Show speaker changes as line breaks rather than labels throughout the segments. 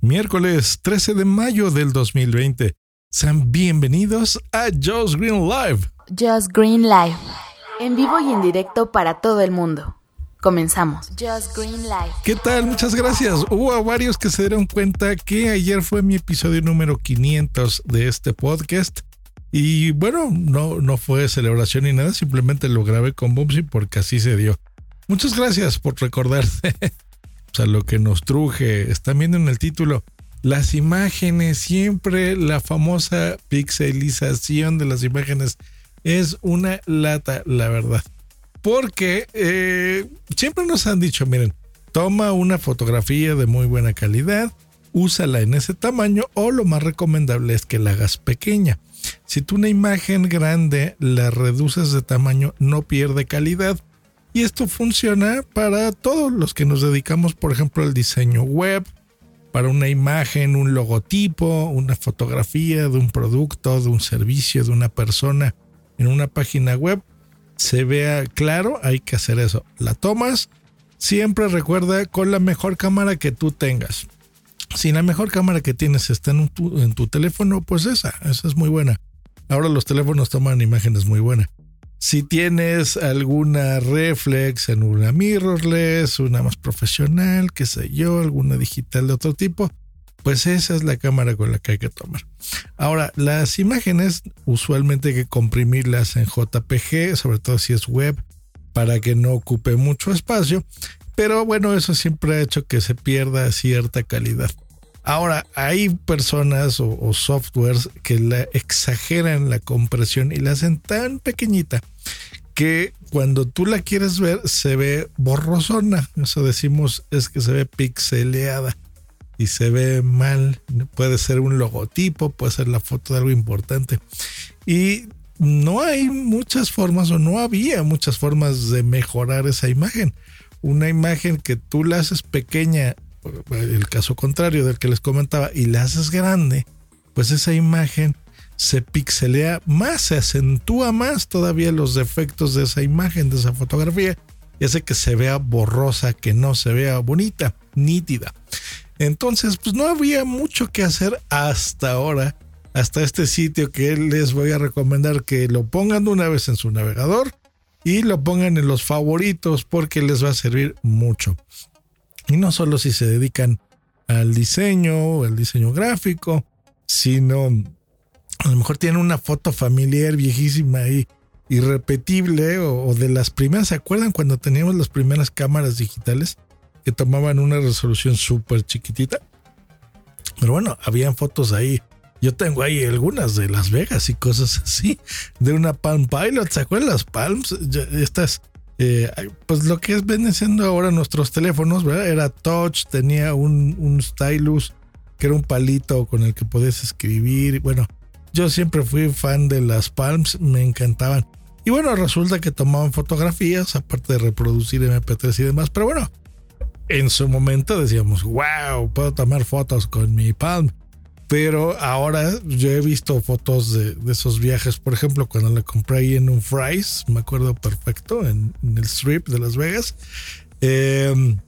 miércoles 13 de mayo del 2020. Sean bienvenidos a Just Green Live.
Just Green Live. En vivo y en directo para todo el mundo. Comenzamos. Just Green Live.
¿Qué tal? Muchas gracias. Hubo varios que se dieron cuenta que ayer fue mi episodio número 500 de este podcast. Y bueno, no, no fue celebración ni nada, simplemente lo grabé con Bumsy porque así se dio. Muchas gracias por recordarse a lo que nos truje. Están viendo en el título las imágenes, siempre la famosa pixelización de las imágenes es una lata, la verdad. Porque eh, siempre nos han dicho, miren, toma una fotografía de muy buena calidad, úsala en ese tamaño o lo más recomendable es que la hagas pequeña. Si tú una imagen grande la reduces de tamaño, no pierde calidad. Y esto funciona para todos los que nos dedicamos, por ejemplo, al diseño web, para una imagen, un logotipo, una fotografía de un producto, de un servicio, de una persona en una página web, se vea claro, hay que hacer eso. La tomas, siempre recuerda con la mejor cámara que tú tengas. Si la mejor cámara que tienes está en tu, teléfono, pues esa, esa es muy buena. Ahora los teléfonos toman imágenes muy buenas. Si tienes alguna reflex en una mirrorless, una más profesional, qué sé yo, alguna digital de otro tipo, pues esa es la cámara con la que hay que tomar. Ahora, las imágenes usualmente hay que comprimirlas en JPG, sobre todo si es web, para que no ocupe mucho espacio. Pero bueno, eso siempre ha hecho que se pierda cierta calidad. Ahora, hay personas o, softwares que exageran la compresión y la hacen tan pequeñita que cuando tú la quieres ver se ve borrosona. Eso decimos es que se ve pixeleada y se ve mal. Puede ser un logotipo, puede ser la foto de algo importante. Y no hay muchas formas o no había muchas formas de mejorar esa imagen. Una imagen que tú la haces pequeña el caso contrario del que les comentaba, y la haces grande, pues esa imagen se pixelea más, se acentúa más todavía los defectos de esa imagen, de esa fotografía, y hace que se vea borrosa, que no se vea bonita, nítida. Entonces, pues no había mucho que hacer hasta ahora, hasta este sitio que les voy a recomendar que lo pongan de una vez en su navegador y lo pongan en los favoritos porque les va a servir mucho. Y no solo si se dedican al diseño, o al diseño gráfico, sino a lo mejor tienen una foto familiar viejísima y irrepetible o, de las primeras, ¿se acuerdan cuando teníamos las primeras cámaras digitales que tomaban una resolución súper chiquitita? Pero bueno, habían fotos ahí. Yo tengo ahí algunas de Las Vegas y cosas así, de una Palm Pilot, ¿se acuerdan las Palms? Estas eh, pues lo que es siendo ahora nuestros teléfonos, ¿verdad? Era touch, tenía un, stylus que era un palito con el que podías escribir. Bueno, yo siempre fui fan de las Palms, me encantaban. Y bueno, resulta que tomaban fotografías, aparte de reproducir MP3 y demás. Pero bueno, en su momento decíamos, wow, puedo tomar fotos con mi Palm. Pero ahora yo he visto fotos de, esos viajes, por ejemplo, cuando la compré ahí en un Fry's, me acuerdo perfecto, en, el strip de Las Vegas. Em,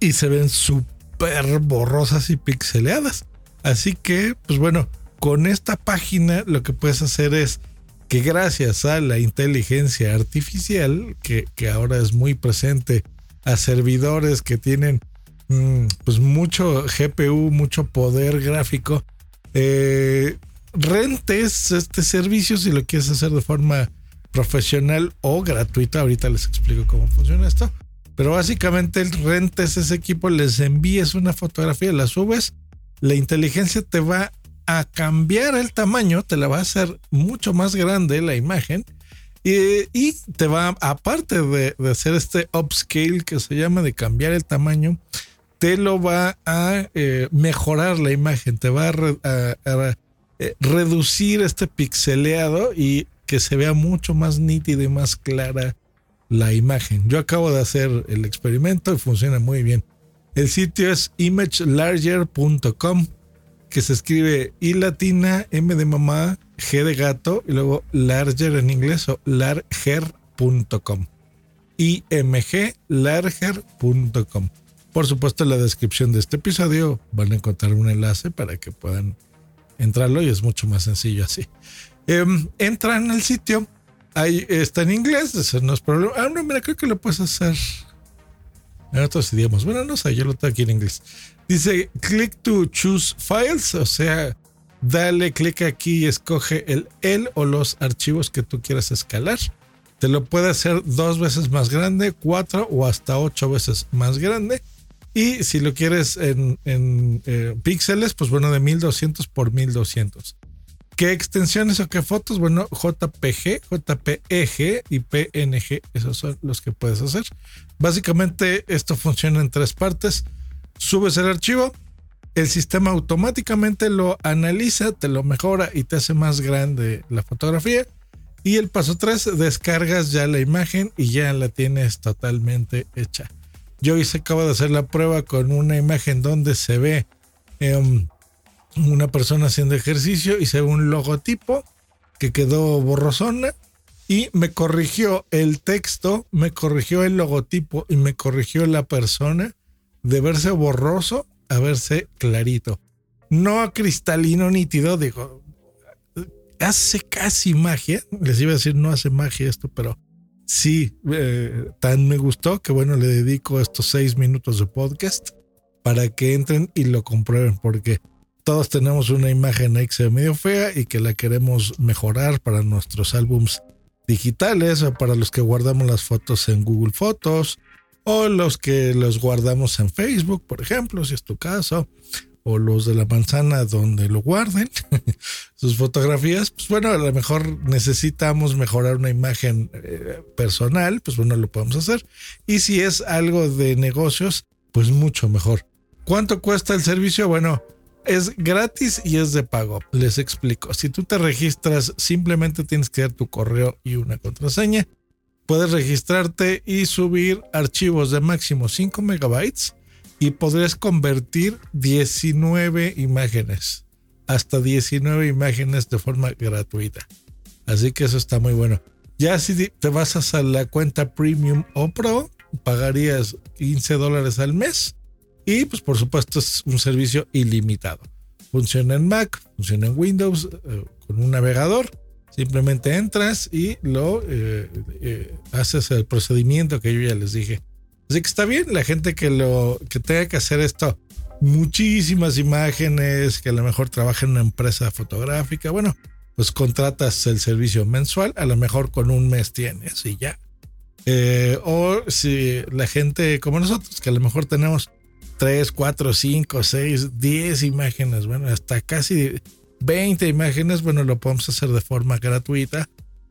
y se ven súper borrosas y pixeleadas. Así que, pues bueno, con esta página lo que puedes hacer es que gracias a la inteligencia artificial, que, ahora es muy presente a servidores que tienen pues mucho GPU, mucho poder gráfico, eh, rentes este servicio si lo quieres hacer de forma profesional o gratuita. Ahorita les explico cómo funciona esto. Pero básicamente rentes ese equipo, les envíes una fotografía, la subes, la inteligencia te va a cambiar el tamaño, te la va a hacer mucho más grande la imagen y, te va, aparte de, de, hacer este upscale que se llama de cambiar el tamaño, te lo va a eh, mejorar la imagen, te va a, eh, reducir este pixeleado y que se vea mucho más nítida y más clara la imagen. Yo acabo de hacer el experimento y funciona muy bien. El sitio es imagelarger.com, que se escribe I latina, M de mamá, G de gato y luego larger en inglés o larger.com. imglarger.com. Por supuesto, en la descripción de este episodio van a encontrar un enlace para que puedan entrarlo y es mucho más sencillo así. Em, entra en sitio, ahí está en inglés, eso no es problema. Ah, no, mira, creo que lo puedes hacer en otros idiomas. Bueno, no sé, yo lo tengo aquí en inglés. Dice, click to choose files, o sea, dale clic aquí y escoge el, el o los archivos que tú quieras escalar. Te lo puede hacer dos veces más grande, cuatro o hasta ocho veces más grande. Y si lo quieres en, eh, píxeles, pues bueno, de 1200 por 1200. ¿Qué extensiones o qué fotos? Bueno, JPG, JPEG y PNG, esos son los que puedes hacer. Básicamente esto funciona en tres partes. Subes el archivo, el sistema automáticamente lo analiza, te lo mejora y te hace más grande la fotografía. Y el paso 3, descargas ya la imagen y ya la tienes totalmente hecha. Yo hice, acabo de hacer la prueba con una imagen donde se ve em, una persona haciendo ejercicio y se ve un logotipo que quedó borrosona y me corrigió el texto, me corrigió el logotipo y me corrigió la persona de verse borroso a verse clarito. No cristalino nítido, digo, hace casi magia. Les iba a decir, no hace magia esto, pero sí, eh, tan me gustó que bueno, le dedico estos seis minutos de podcast para que entren y lo comprueben, porque todos tenemos una imagen ahí que se ve medio fea y que la queremos mejorar para nuestros álbums digitales o para los que guardamos las fotos en Google Fotos o los que los guardamos en Facebook, por ejemplo, si es tu caso, o los de la manzana donde lo guarden, sus fotografías, pues bueno, a lo mejor necesitamos mejorar una imagen eh, personal, pues bueno, lo podemos hacer. Y si es algo de negocios, pues mucho mejor. ¿Cuánto cuesta el servicio? Bueno, es gratis y es de pago. Les explico. Si tú te registras, simplemente tienes que dar tu correo y una contraseña. Puedes registrarte y subir archivos de máximo 5 megabytes y podrías convertir 19 imágenes, hasta 19 imágenes de forma gratuita. Así que eso está muy bueno. Ya si te vas a la cuenta Premium o Pro, pagarías 15 dólares al mes y pues por supuesto es un servicio ilimitado. Funciona en Mac, funciona en Windows, eh, con un navegador. Simplemente entras y lo eh, eh, haces el procedimiento que yo ya les dije Así que está bien la gente que lo que tenga que hacer esto. Muchísimas imágenes, que a lo mejor trabaja en una empresa fotográfica. Bueno, pues contratas el servicio mensual, a lo mejor con un mes tienes y ya. Eh, o si la gente como nosotros, que a lo mejor tenemos 3, 4, 5, 6, 10 imágenes, bueno, hasta casi 20 imágenes, bueno, lo podemos hacer de forma gratuita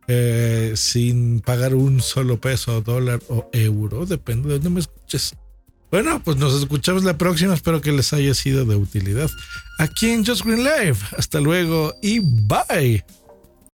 eh, sin pagar un solo peso, dólar o euro, depende de dónde me escuches. Bueno, pues nos escuchamos la próxima, espero que les haya sido de utilidad aquí en Just Green Live. Hasta luego y bye.